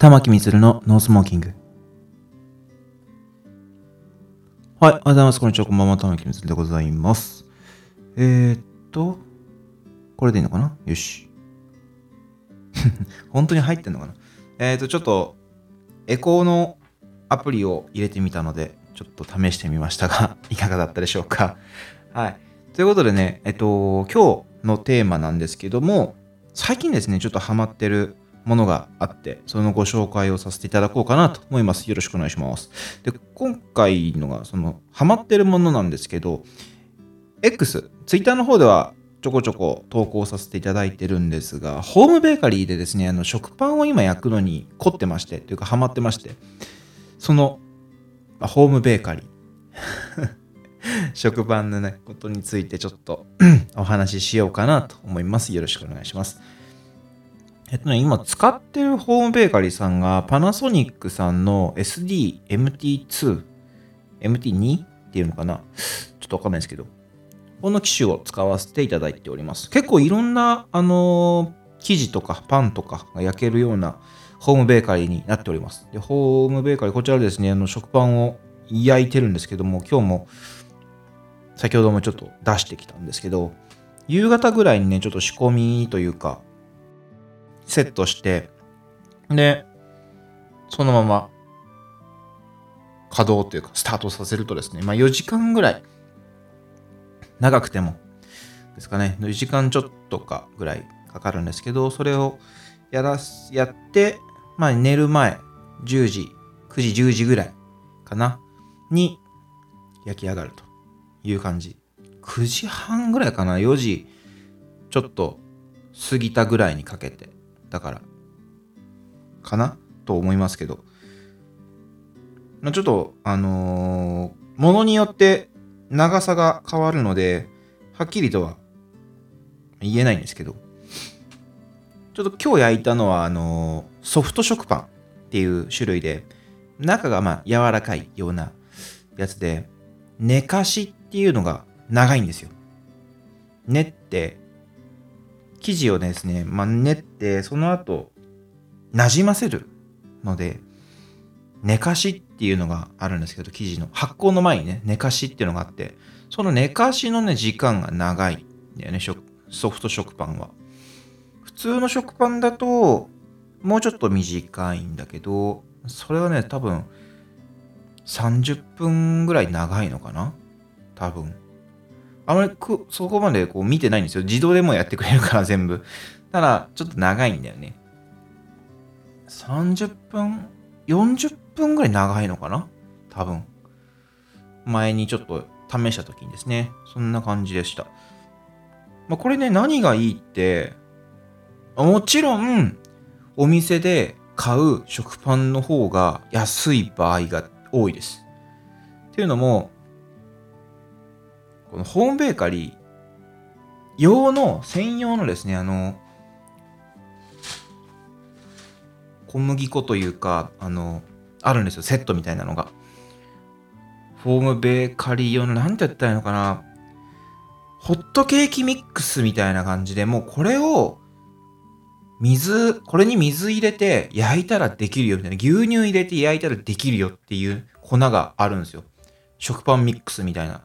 玉木みつるのノースモーキング。はい、おはようございます。こんにちは、こんばんは。玉木みつるでございます。えー、っと、これでいいのかな？よし。本当に入ってんのかな？えー、っと、ちょっと、エコーのアプリを入れてみたので、ちょっと試してみましたが、いかがだったでしょうか？はい。ということでね、えっと、今日のテーマなんですけども、最近ですね、ちょっとハマってるものがあって、そのご紹介をさせていただこうかなと思います。よろしくお願いします。で、今回のが、その、ハマってるものなんですけど、X、Twitter の方ではちょこちょこ投稿させていただいてるんですが、ホームベーカリーでですね、あの食パンを今焼くのに凝ってまして、というかハマってまして、その、ホームベーカリー、食パンのね、ことについてちょっと お話ししようかなと思います。よろしくお願いします。えっとね、今使ってるホームベーカリーさんがパナソニックさんの SD-MT2、MT2 っていうのかな？ちょっとわかんないですけど、この機種を使わせていただいております。結構いろんな、あのー生地とかパンとかが焼けるようなホームベーカリーになっております。で、ホームベーカリー、こちらですね、あの食パンを焼いてるんですけども、今日も先ほどもちょっと出してきたんですけど、夕方ぐらいにね、ちょっと仕込みというか、セットして、で、そのまま稼働というか、スタートさせるとですね、まあ4時間ぐらい、長くても、ですかね、4時間ちょっとかぐらいかかるんですけど、それをやらす、やって、まあ寝る前、10時、9時、10時ぐらいかな、に焼き上がると。いう感じ。9時半ぐらいかな、4時ちょっと過ぎたぐらいにかけて、だから、かな？と思いますけど、ちょっと、あのーものによって長さが変わるので、はっきりとは言えないんですけど、ちょっと今日焼いたのは、あのーソフト食パンっていう種類で、中がまあ柔らかいようなやつで、寝かしっていうのが長いんですよ。練って、生地をですね、まあ、練って、その後、なじませるので、寝かしっていうのがあるんですけど、生地の発酵の前にね、寝かしっていうのがあって、その寝かしのね、時間が長いんだよね、ソフト食パンは。普通の食パンだと、もうちょっと短いんだけど、それはね、多分、30分ぐらい長いのかな多分。あまりくそこまでこう見てないんですよ。自動でもやってくれるから全部。ただ、ちょっと長いんだよね。30分 ?40 分ぐらい長いのかな？多分。前にちょっと試した時にですね。そんな感じでした。まあ、これね、何がいいって、もちろん、お店で買う食パンの方が安い場合が多いです。っていうのも、このホームベーカリー用の専用のですね、あの、小麦粉というか、あの、あるんですよ、セットみたいなのが。ホームベーカリー用の、なんて言ったらいいのかな、ホットケーキミックスみたいな感じで、もうこれを、水、これに水入れて焼いたらできるよみたいな、牛乳入れて焼いたらできるよっていう粉があるんですよ。食パンミックスみたいな。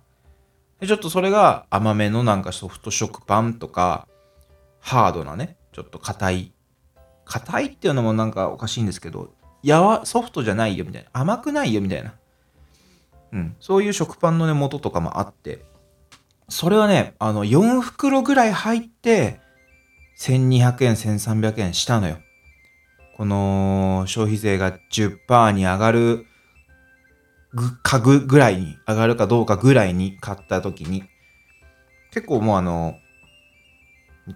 でちょっとそれが甘めのなんかソフト食パンとか、ハードなね、ちょっと硬い。硬いっていうのもなんかおかしいんですけど、やわ、ソフトじゃないよみたいな。甘くないよみたいな。うん。そういう食パンのね、元とかもあって、それはね、あの、4袋ぐらい入って、1200円、1300円したのよ。この消費税が10%に上がるぐかぐぐらいに上がるかどうかぐらいに買った時に結構もうあの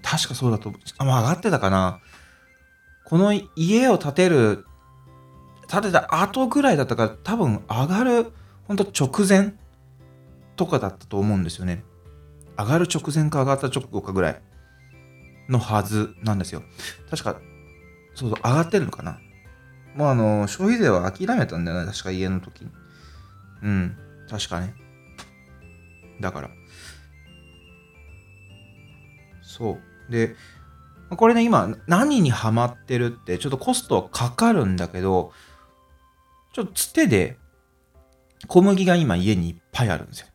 確かそうだとあもう上がってたかな。この家を建てる建てた後ぐらいだったから多分上がるほんと直前とかだったと思うんですよね。上がる直前か上がった直後かぐらいのはずなんですよ。確かそうそう上がってるのかな。もうあの消費税は諦めたんだよね確か家の時。にうん、確かね。だから。そう。で、これね、今、何にハマってるって、ちょっとコストはかかるんだけど、ちょっとつてで、小麦が今家にいっぱいあるんですよ。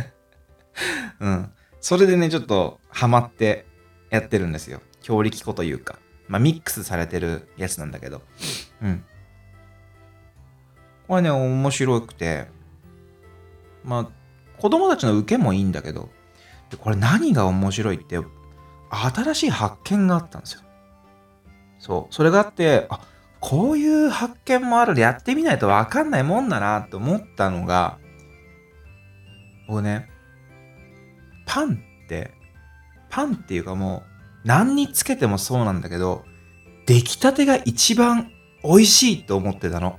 うん。それでね、ちょっとハマってやってるんですよ。強力粉というか。まあ、ミックスされてるやつなんだけど。うん。これね、面白くて、まあ、子供たちの受けもいいんだけど、でこれ何が面白いって、新しい発見があったんですよ。そう。それがあって、あ、こういう発見もあるでやってみないとわかんないもんだなと思ったのが、僕ね、パンって、パンっていうかもう、何につけてもそうなんだけど、出来たてが一番美味しいと思ってたの。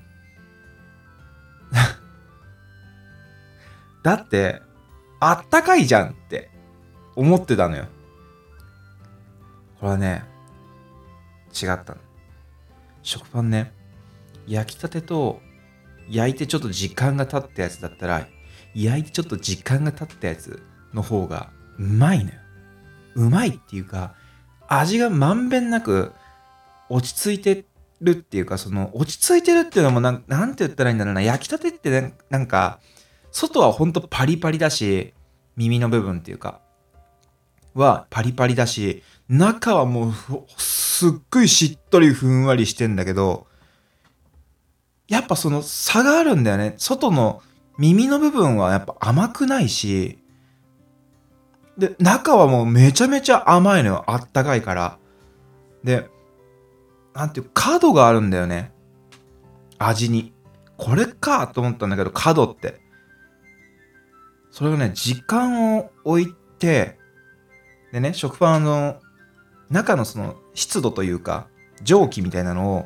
だって、あったかいじゃんって思ってたのよ。これはね、違ったの。食パンね、焼きたてと焼いてちょっと時間が経ったやつだったら、焼いてちょっと時間が経ったやつの方がうまいのよ。うまいっていうか、味がまんべんなく落ち着いてるっていうか、その落ち着いてるっていうのもなん、なんて言ったらいいんだろうな。焼きたてって、なんか、外はほんとパリパリだし、耳の部分っていうか、はパリパリだし、中はもうすっごいしっとりふんわりしてんだけど、やっぱその差があるんだよね。外の耳の部分はやっぱ甘くないし、で、中はもうめちゃめちゃ甘いのよ。あったかいから。で、なんていう、角があるんだよね。味に。これかと思ったんだけど、角って。それがね、時間を置いて、でね、食パンの中のその湿度というか、蒸気みたいなのを、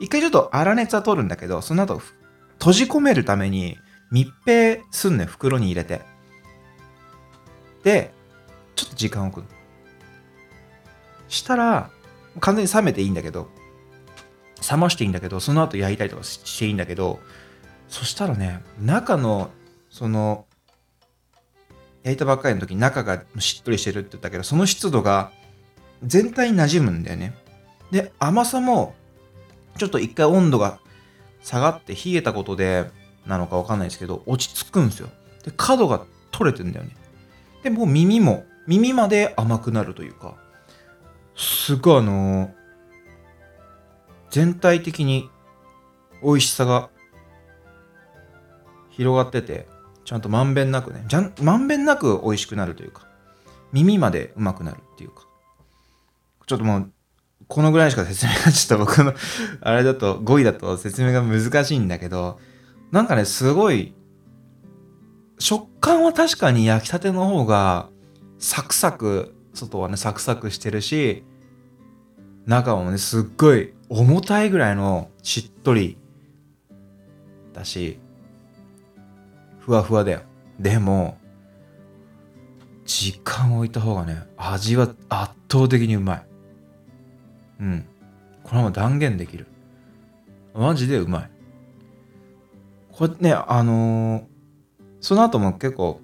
一回ちょっと粗熱は取るんだけど、その後、閉じ込めるために密閉すんね袋に入れて。で、ちょっと時間を置くしたら、完全に冷めていいんだけど、冷ましていいんだけど、その後焼いたりとかしていいんだけど、そしたらね、中の、その、焼いたばっかりの時に中がしっとりしてるって言ったけど、その湿度が全体に馴染むんだよね。で、甘さも、ちょっと一回温度が下がって冷えたことで、なのかわかんないですけど、落ち着くんですよ。で、角が取れてんだよね。で、もう耳も、耳まで甘くなるというか、すごいあのー、全体的に美味しさが広がってて、ちゃんとまんべんなくね、じゃんまんべんなく美味しくなるというか、耳までうまくなるっていうか、ちょっともう、このぐらいしか説明がちょっと僕の あれだと、語彙だと説明が難しいんだけど、なんかね、すごい、食感は確かに焼きたての方が、サクサク、外はね、サクサクしてるし、中もね、すっごい重たいぐらいのしっとりだし、ふわふわだよ。でも、時間置いた方がね、味は圧倒的にうまい。うん。これはも断言できる。マジでうまい。これね、あのー、その後も結構、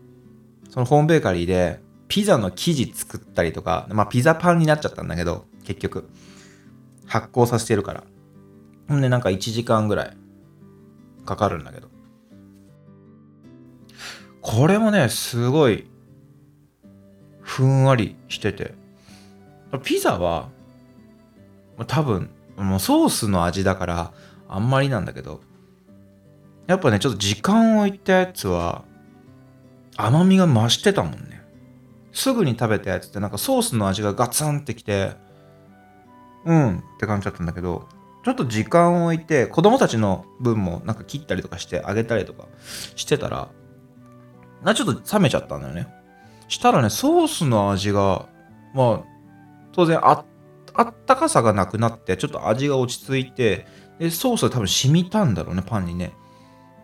そのホームベーカリーで、ピザの生地作ったりとか、まあピザパンになっちゃったんだけど、結局。発酵させてるから。ほんでなんか1時間ぐらいかかるんだけど。これもね、すごい、ふんわりしてて。ピザは、多分、もうソースの味だから、あんまりなんだけど、やっぱね、ちょっと時間を置いたやつは、甘みが増してたもんね。すぐに食べたやつってなんかソースの味がガツンってきて、うんって感じだったんだけど、ちょっと時間を置いて、子供たちの分もなんか切ったりとかしてあげたりとかしてたら、な、ちょっと冷めちゃったんだよね。したらね、ソースの味が、まあ、当然あ、ったかさがなくなって、ちょっと味が落ち着いて、で、ソースが多分染みたんだろうね、パンにね。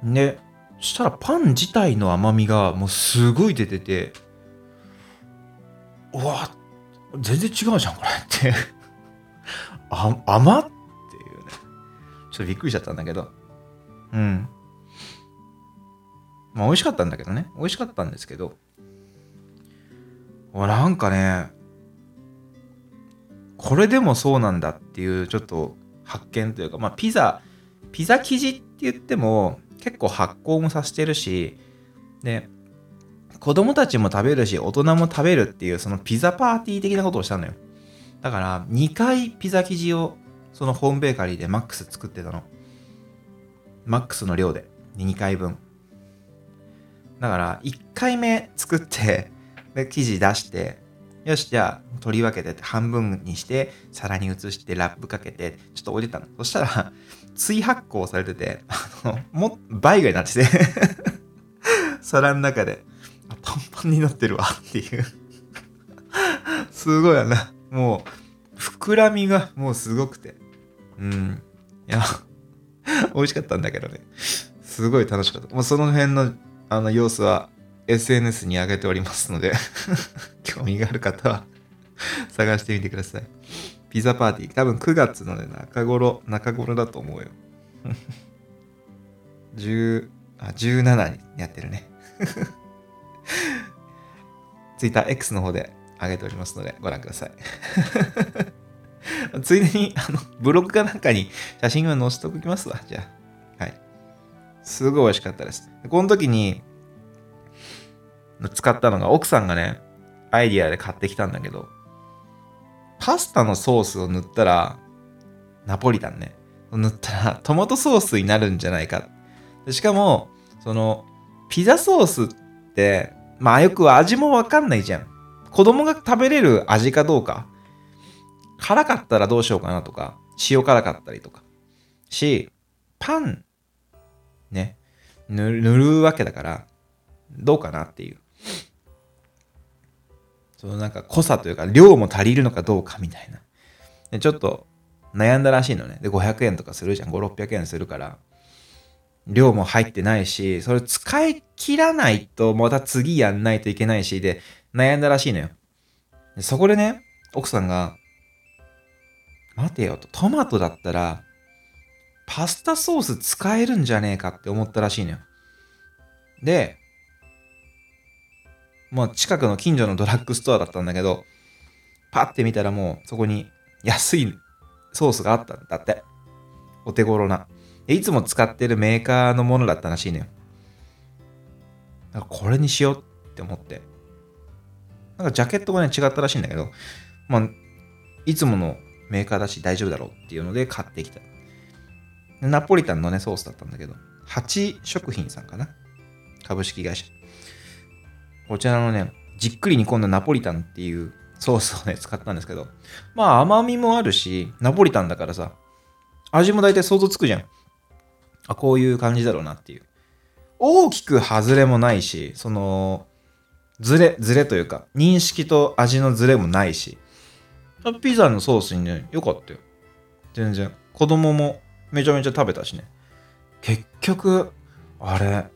で、したらパン自体の甘みがもうすごい出てて、うわ、全然違うじゃん、これって あ、甘っていうね。ちょっとびっくりしちゃったんだけど。うん。まあ美味しかったんだけどね。美味しかったんですけど。なんかね、これでもそうなんだっていうちょっと発見というかまあピザピザ生地って言っても結構発酵もさせてるしで子供たちも食べるし大人も食べるっていうそのピザパーティー的なことをしたのよだから2回ピザ生地をそのホームベーカリーでマックス作ってたのマックスの量で2回分だから1回目作ってで生地出してよしじゃあ取り分けて半分にして皿に移してラップかけてちょっと置いてたの。そしたら追発酵されててあのも倍ぐらいになってて 皿の中でパンパンになってるわっていう。すごいなもう膨らみがもうすごくて。うん。いや美味しかったんだけどね。すごい楽しかった。もうその辺のあの様子は SNS に上げておりますので 興味がある方は 探してみてください。ピザパーティー、多分9月の、ね、中頃、中頃だと思うよ。10あ17にやってるね。TwitterX の方で上げておりますのでご覧ください。ついでにあのブログかなんかに写真を載せておきますわ。じゃあ。すごい美味しかったです。この時に使ったのが奥さんがね、アイディアで買ってきたんだけど、パスタのソースを塗ったら、ナポリタンね、塗ったらトマトソースになるんじゃないか。しかも、その、ピザソースって、まあよく味もわかんないじゃん。子供が食べれる味かどうか。辛かったらどうしようかなとか、塩辛かったりとか。し、パン、ね、塗るわけだから、どうかなっていう。そのなんか濃さというか量も足りるのかどうかみたいな。でちょっと悩んだらしいのね。で、500円とかするじゃん。5、600円するから。量も入ってないし、それ使い切らないとまた次やんないといけないし、で、悩んだらしいのよ。でそこでね、奥さんが、待てよと、トマトだったら、パスタソース使えるんじゃねえかって思ったらしいのよ。で、まあ近くの近所のドラッグストアだったんだけど、パッて見たらもうそこに安いソースがあったんだって。お手頃な。いつも使ってるメーカーのものだったらしいのよ。なんかこれにしようって思って。なんかジャケットがね違ったらしいんだけど、まあ、いつものメーカーだし大丈夫だろうっていうので買ってきた。ナポリタンのね、ソースだったんだけど、8食品さんかな？株式会社。こちらのね、じっくり煮込んだナポリタンっていうソースをね、使ったんですけど、まあ甘みもあるし、ナポリタンだからさ、味も大体想像つくじゃん。あ、こういう感じだろうなっていう。大きく外れもないし、その、ズレ、ズレというか、認識と味のズレもないし、ピザのソースにね、よかったよ。全然。子供もめちゃめちゃ食べたしね。結局、あれ、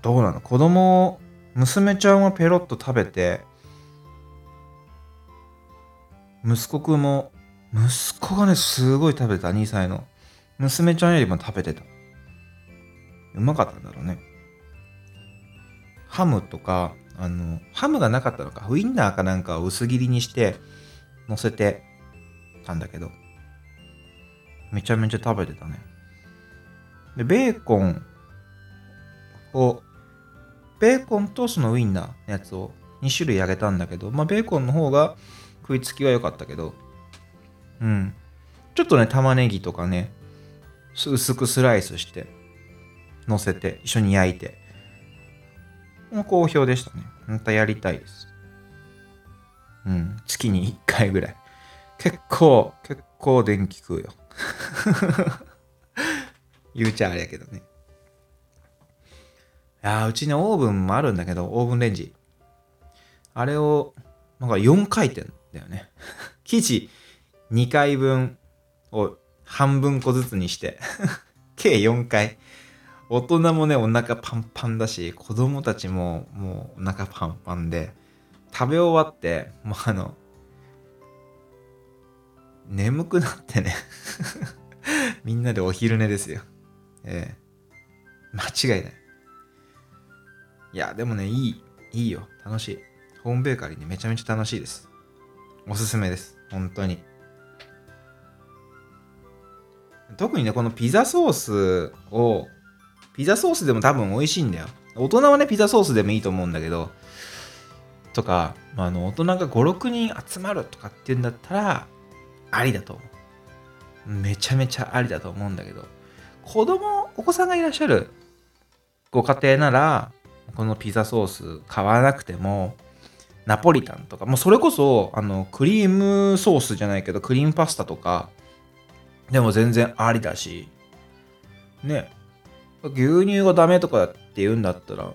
どうなの？子供娘ちゃんはペロッと食べて息子くんも息子がねすごい食べた2歳の。娘ちゃんよりも食べてた。うまかったんだろうね。ハムとかあのハムがなかったのかウインナーかなんかを薄切りにして乗せてたんだけど。めちゃめちゃ食べてたねでベーコンをベーコンとそのウインナーのやつを2種類あげたんだけど、まあ、ベーコンの方が食いつきは良かったけど、うん。ちょっとね、玉ねぎとかね、薄くスライスして、乗せて、一緒に焼いて。もう好評でしたね。またやりたいです。うん。月に1回ぐらい。結構、結構電気食うよ。言うちゃあれやけどね。やうちにオーブンもあるんだけど、オーブンレンジ。あれを、なんか4回転だよね。生地2回分を半分個ずつにして 計4回。大人もね、お腹パンパンだし、子供たちももうお腹パンパンで、食べ終わって、もうあの、眠くなってね みんなでお昼寝ですよ。ええ間違いない。いや、でもね、いい、いいよ。楽しい。ホームベーカリーね、めちゃめちゃ楽しいです。おすすめです。本当に。特にね、このピザソースを、ピザソースでも多分美味しいんだよ。大人はね、ピザソースでもいいと思うんだけど、とか、まあ、あの大人が5、6人集まるとかっていうんだったら、ありだと思う。めちゃめちゃありだと思うんだけど、子供、お子さんがいらっしゃるご家庭なら、このピザソース買わなくても、ナポリタンとか、もうそれこそ、あの、クリームソースじゃないけど、クリームパスタとか、でも全然ありだし、ね、牛乳がダメとかって言うんだったら、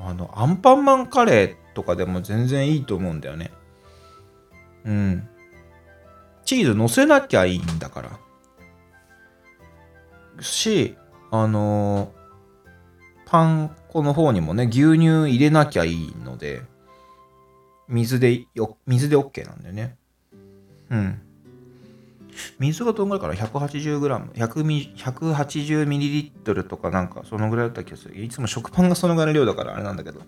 あの、アンパンマンカレーとかでも全然いいと思うんだよね。うん。チーズ乗せなきゃいいんだから。し、あのー、パン粉の方にもね、牛乳入れなきゃいいので、水でよ、水で OK なんだよね。うん。水がどんぐらいかな ?180g、180ml とかなんかそのぐらいだった気がする。いつも食パンがそのぐらいの量だからあれなんだけど。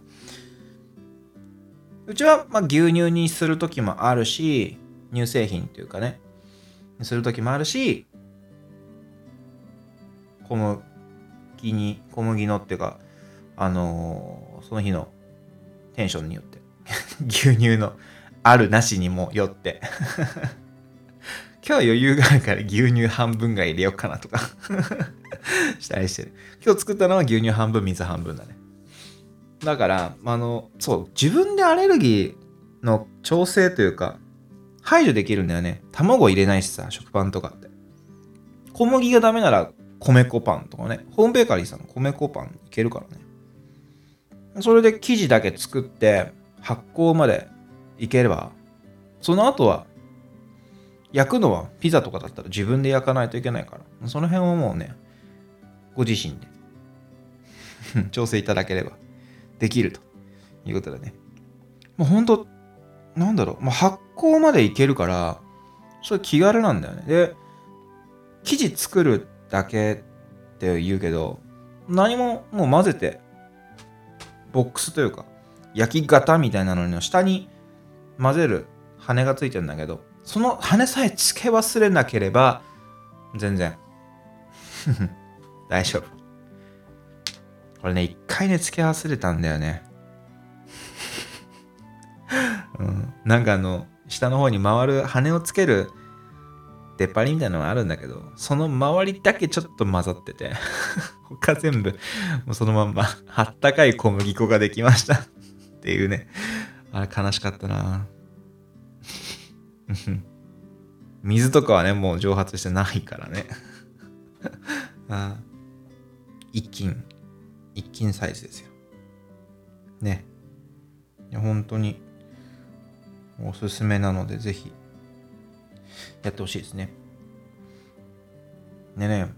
うちはまあ牛乳にするときもあるし、乳製品っていうかね、するときもあるし、小麦に、小麦のっていうか、あのー、その日のテンションによって 牛乳のあるなしにもよって今日は余裕があるから牛乳半分が入れようかなとか したりしてる。今日作ったのは牛乳半分、水半分だね。だから、あの、そう、自分でアレルギーの調整というか、排除できるんだよね。卵入れないしさ、食パンとかって。小麦がダメなら米粉パンとかね。ホームベーカリーさんの米粉パンいけるからね。それで生地だけ作って発酵までいければ、その後は焼くのはピザとかだったら自分で焼かないといけないから、その辺はもうね、ご自身で 調整いただければできるということでね。もうほんと、なんだろう、まあ、発酵までいけるから、それ気軽なんだよね。で、生地作るだけって言うけど、何ももう混ぜて、ボックスというか、焼き型みたいなのの下に混ぜる羽がついてるんだけど、その羽さえ付け忘れなければ、全然 大丈夫。これね、一回ね、付け忘れたんだよね。うん、なんかあの、下の方に回る羽をつける出っ張りみたいなのがあるんだけど、その周りだけちょっと混ざってて 他全部、もうそのまんま、あったかい小麦粉ができましたっていうね。あれ悲しかったな 水とかはね、もう蒸発してないからね あ一斤、一斤サイズですよ。ね。いや、本当におすすめなので、ぜひやってほしいですね。でね、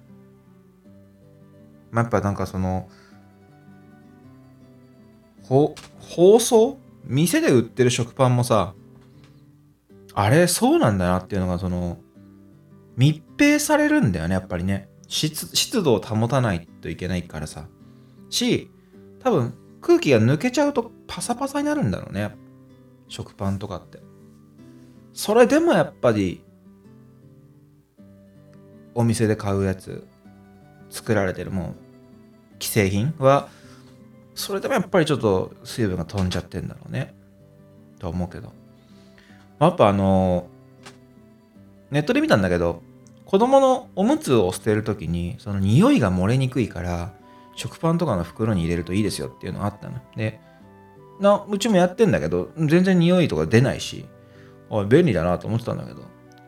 まあ、やっぱなんかその、ほ、包装店で売ってる食パンもさ、あれ、そうなんだなっていうのが、その、密閉されるんだよね、やっぱりね。湿湿度を保たないといけないからさ。し、多分、空気が抜けちゃうとパサパサになるんだろうね。食パンとかって。それでもやっぱり、お店で買うやつ、作られてるもう、既製品は、それでもやっぱりちょっと水分が飛んじゃってんだろうね。と思うけど。やっぱあのネットで見たんだけど子供のおむつを捨てる時にその匂いが漏れにくいから食パンとかの袋に入れるといいですよっていうのがあったのでなうちもやってんだけど全然匂いとか出ないしおい便利だなと思ってたんだけど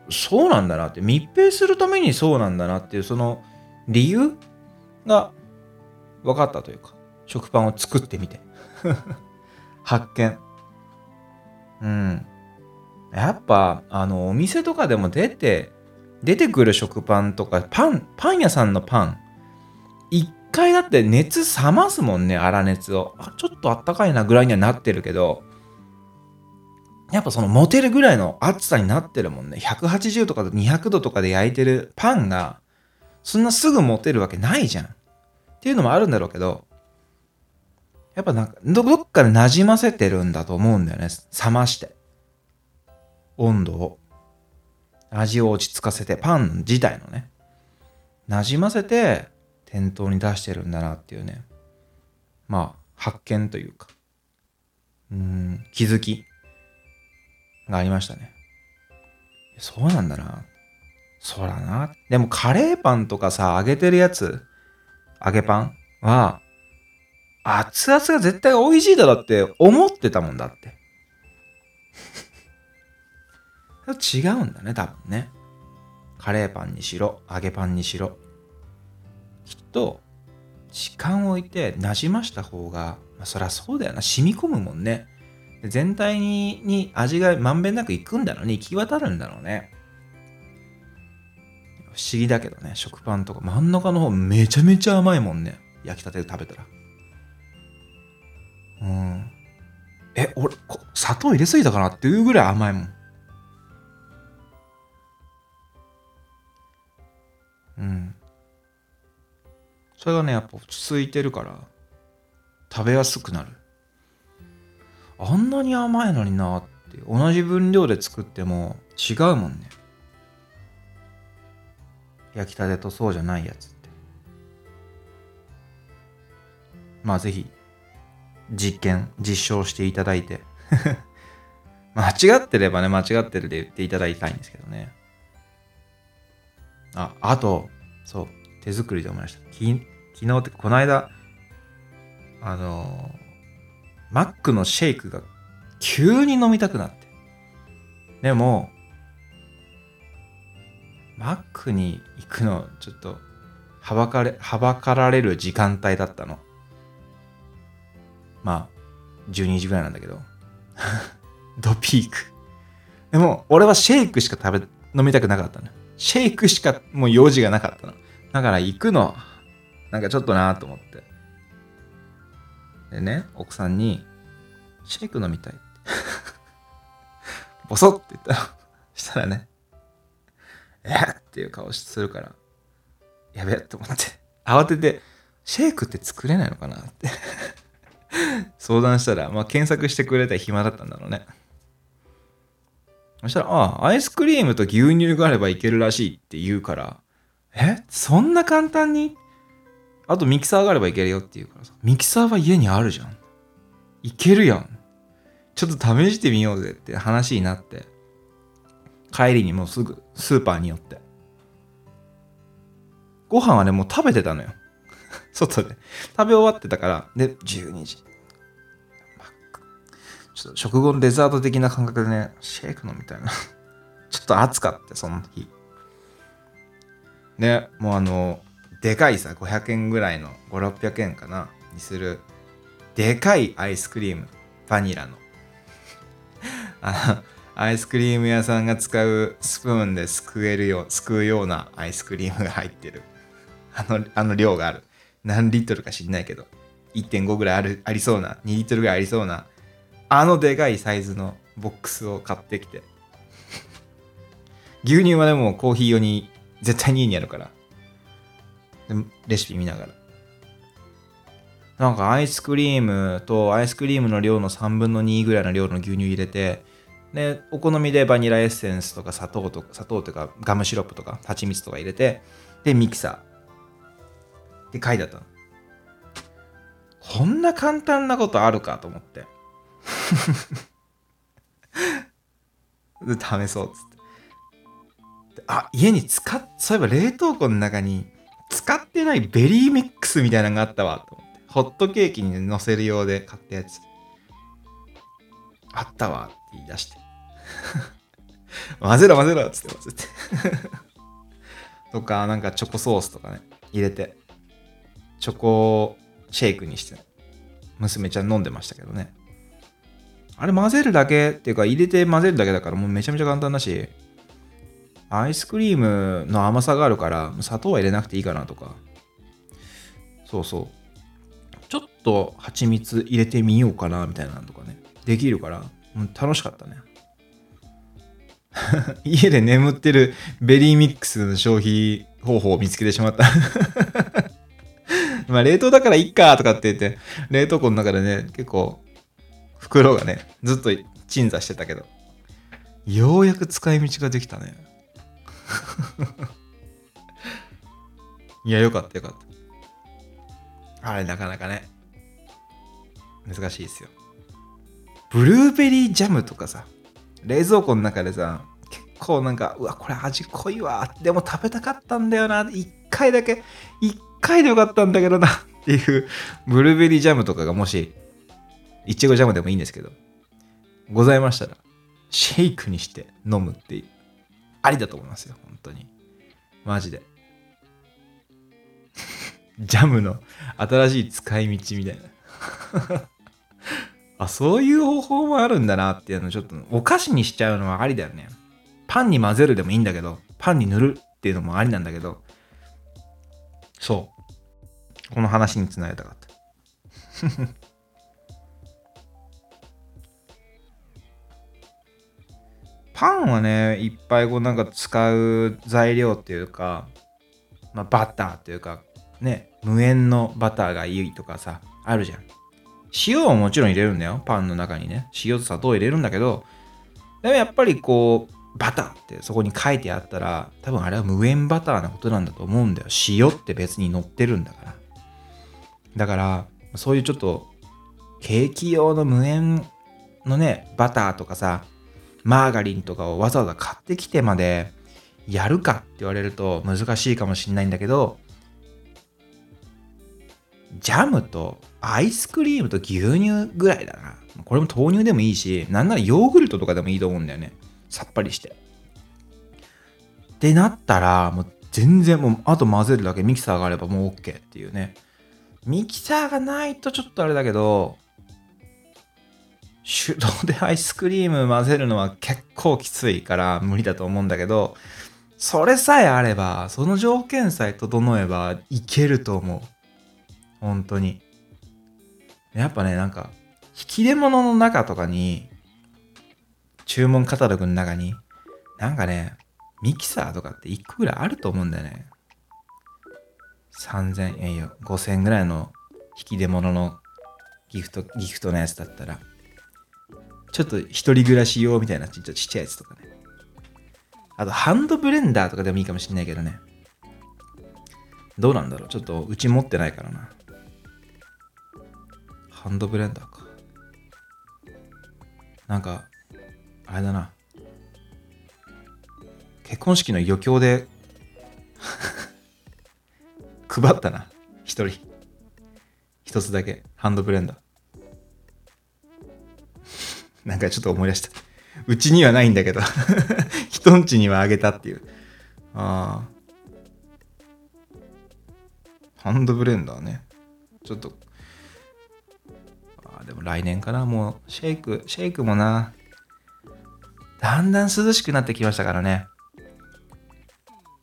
そうなんだなって密閉するためにそうなんだなっていうその理由が分かったというか食パンを作ってみて。発見。うん。やっぱあのお店とかでも出て出てくる食パンとかパンパン屋さんのパン回だって熱冷ますもんね粗熱を。あちょっとあったかいなぐらいにはなってるけど。やっぱその持てるぐらいの熱さになってるもんね。180とか200度とかで焼いてるパンがそんなすぐ持てるわけないじゃん。っていうのもあるんだろうけどやっぱなんかどっかで馴染ませてるんだと思うんだよね。冷まして。温度を、味を落ち着かせて、パン自体のね、馴染ませて店頭に出してるんだなっていうね、まあ、発見というか、うん、気づきがありましたね。そうなんだな。そうだな。でもカレーパンとかさ、揚げてるやつ、揚げパンは、熱々が絶対美味しいだろって思ってたもんだって。違うんだね、多分ね。カレーパンにしろ、揚げパンにしろ。と、時間を置いて馴染ました方が、まあ、そりゃそうだよな。染み込むもんね。全体にに味がまんべんなくいくんだろうね。行き渡るんだろうね。不思議だけどね。食パンとか真ん中の方めちゃめちゃ甘いもんね。焼きたてで食べたら。うん。え、俺、砂糖入れすぎたかなっていうぐらい甘いもん。うん。それがね、やっぱ落ち着いてるから、食べやすくなる。あんなに甘いのになって、同じ分量で作っても違うもんね。焼きたてとそうじゃないやつって。まあぜひ、実験、実証していただいて 間違ってればね、間違ってるで言っていただきたいんですけどね。あ、あと、そう、手作りで思いました。き昨日ってこの間、あの、マックのシェイクが急に飲みたくなって。でも、マックに行くの、ちょっと、はばかれ、はばかられる時間帯だったの。まあ、12時ぐらいなんだけど。ドピーク。でも、俺はシェイクしか食べ、飲みたくなかったの。シェイクしかもう用事がなかったの。だから行くの、なんかちょっとなと思って。でね、奥さんに、シェイク飲みたいって。ボソって言ったら、したらね、えっていう顔するから、やべえと思って、慌てて、シェイクって作れないのかな？って 相談したら、まあ、検索してくれた暇だったんだろうね。そしたら、ああ、アイスクリームと牛乳があればいけるらしいって言うから、え？そんな簡単に？あとミキサーがあればいけるよって言うからさ。ミキサーは家にあるじゃん。いけるやん。ちょっと試してみようぜって話になって、帰りにもうすぐスーパーに寄って。ご飯はね、もう食べてたのよ。外で。食べ終わってたから、で、12時。ちょっと食後のデザート的な感覚でね、シェイク飲みたいな。ちょっと暑かって、その日。ね、もうあの、でかいさ、500円ぐらいの、5、600円かな、にする、でかいアイスクリーム、バニラの。あの、アイスクリーム屋さんが使うスプーンですくえるよう、すくうようなアイスクリームが入ってる。あの、あの量がある。何リットルか知んないけど、1.5ぐらいある、ありそうな、2リットルぐらいありそうなあのでかいサイズのボックスを買ってきて。牛乳はでもコーヒー用に絶対に家にあるから。レシピ見ながら。なんかアイスクリームとアイスクリームの量の3分の2ぐらいの量の牛乳入れて、で、お好みでバニラエッセンスとか砂糖とか、砂糖とかガムシロップとか蜂蜜とか入れて、で、ミキサー。って書いてあったの。こんな簡単なことあるかと思って。で、試そうっつって。あ、家に使っ、そういえば冷凍庫の中に使ってないベリーミックスみたいなのがあったわと思って。ホットケーキに乗せる用で買ったやつ。あったわって言い出して。混ぜろ混ぜろっつって混ぜて とか、なんかチョコソースとかね、入れて、チョコシェイクにして、娘ちゃん飲んでましたけどね。あれ混ぜるだけっていうか入れて混ぜるだけだからもうめちゃめちゃ簡単だし、アイスクリームの甘さがあるから砂糖は入れなくていいかなとか。そうそう。ちょっと蜂蜜入れてみようかなみたいなのとかね。できるから、うん、楽しかったね。家で眠ってるベリーミックスの消費方法を見つけてしまった まあ冷凍だからいっかとかって言って、冷凍庫の中でね、結構袋がね、ずっと鎮座してたけど、ようやく使い道ができたね。いや、よかったよかった。あれ、なかなかね、難しいですよ。ブルーベリージャムとかさ、冷蔵庫の中でさ、結構なんか、うわ、これ味濃いわ。でも食べたかったんだよな。一回だけ、一回でよかったんだけどな。っていう、ブルーベリージャムとかがもし、いちごジャムでもいいんですけど、ございましたら、シェイクにして飲むっていう、ありだと思いますよ。本当に。マジで。ジャムの新しい使い道みたいな あ、そういう方法もあるんだなっていうのちょっとお菓子にしちゃうのはありだよね。パンに混ぜるでもいいんだけど、パンに塗るっていうのもありなんだけど、そう。この話につなげたかった。パンはね、いっぱいこうなんか使う材料っていうか、まあ、バターっていうか、ね、無塩のバターがいいとかさ、あるじゃん。塩はもちろん入れるんだよ。パンの中にね。塩と砂糖を入れるんだけど、でもやっぱりこう、バターってそこに書いてあったら、多分あれは無塩バターなことなんだと思うんだよ。塩って別に乗ってるんだから。だから、そういうちょっと、ケーキ用の無塩のね、バターとかさ、マーガリンとかをわざわざ買ってきてまでやるかって言われると難しいかもしれないんだけど、ジャムとアイスクリームと牛乳ぐらいだな。これも豆乳でもいいし、なんならヨーグルトとかでもいいと思うんだよね。さっぱりして。ってなったら、もう全然もう、あと混ぜるだけミキサーがあればもう OK っていうね。ミキサーがないとちょっとあれだけど、手動でアイスクリーム混ぜるのは結構きついから無理だと思うんだけど、それさえあれば、その条件さえ整えばいけると思う。本当に。やっぱね、なんか、引き出物の中とかに、注文カタログの中に、なんかね、ミキサーとかって1個ぐらいあると思うんだよね。3000円よ、5000円ぐらいの引き出物のギフト、ギフトのやつだったら、ちょっと一人暮らし用みたいなちっちゃいやつとかね。あと、ハンドブレンダーとかでもいいかもしんないけどね。どうなんだろうちょっとうち持ってないからな。ハンドブレンダーか。なんか、あれだな。結婚式の余興で 配ったな。一人。一つだけ。ハンドブレンダー。なんかちょっと思い出した。うちにはないんだけど 人んちにはあげたっていう。ああ。ハンドブレンダーね。ちょっとああでも来年かな、もう、シェイク、シェイクもな、だんだん涼しくなってきましたからね。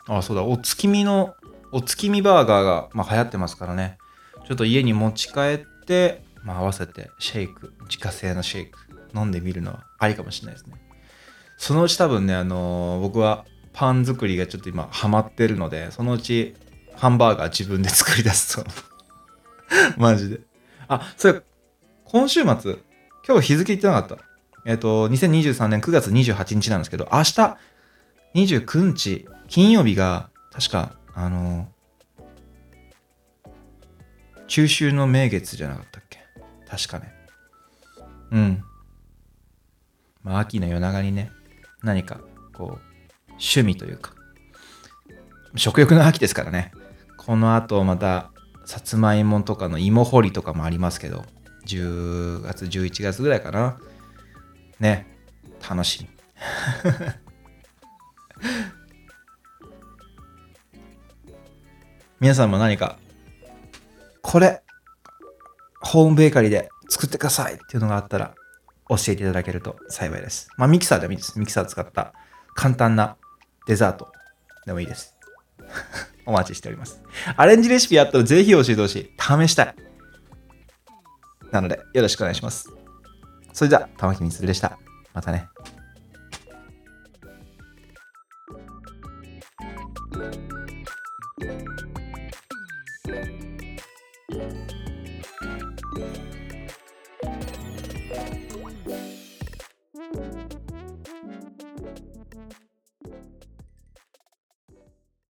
あ、そうだ、お月見の、お月見バーガーが、まあ、流行ってますからね。ちょっと家に持ち帰って、まあ、合わせてシェイク、自家製のシェイク、飲んでみるのはありかもしれないですね。そのうち多分ね、あのー、僕はパン作りがちょっと今ハマってるので、そのうちハンバーガー自分で作り出すと。マジで。あ、それ、今週末、今日日付言ってなかった？えっ、ー、と、2023年9月28日なんですけど、明日、29日、金曜日が、確か、あのー、中秋の名月じゃなかったっけ？確かね。うん。まあ、秋の夜長にね、何か、こう、趣味というか、食欲の秋ですからね。この後また、さつまいもとかの芋掘りとかもありますけど、10月、11月ぐらいかな。ね、楽しみ。皆さんも何か、これ、ホームベーカリーで作ってくださいっていうのがあったら、教えていただけると幸いです。まあ、ミキサーでもいいです。ミキサー使った簡単なデザートでもいいです。お待ちしております。アレンジレシピあったらぜひ教えてほしい。試したい。なので、よろしくお願いします。それでは、玉木みつるでした。またね。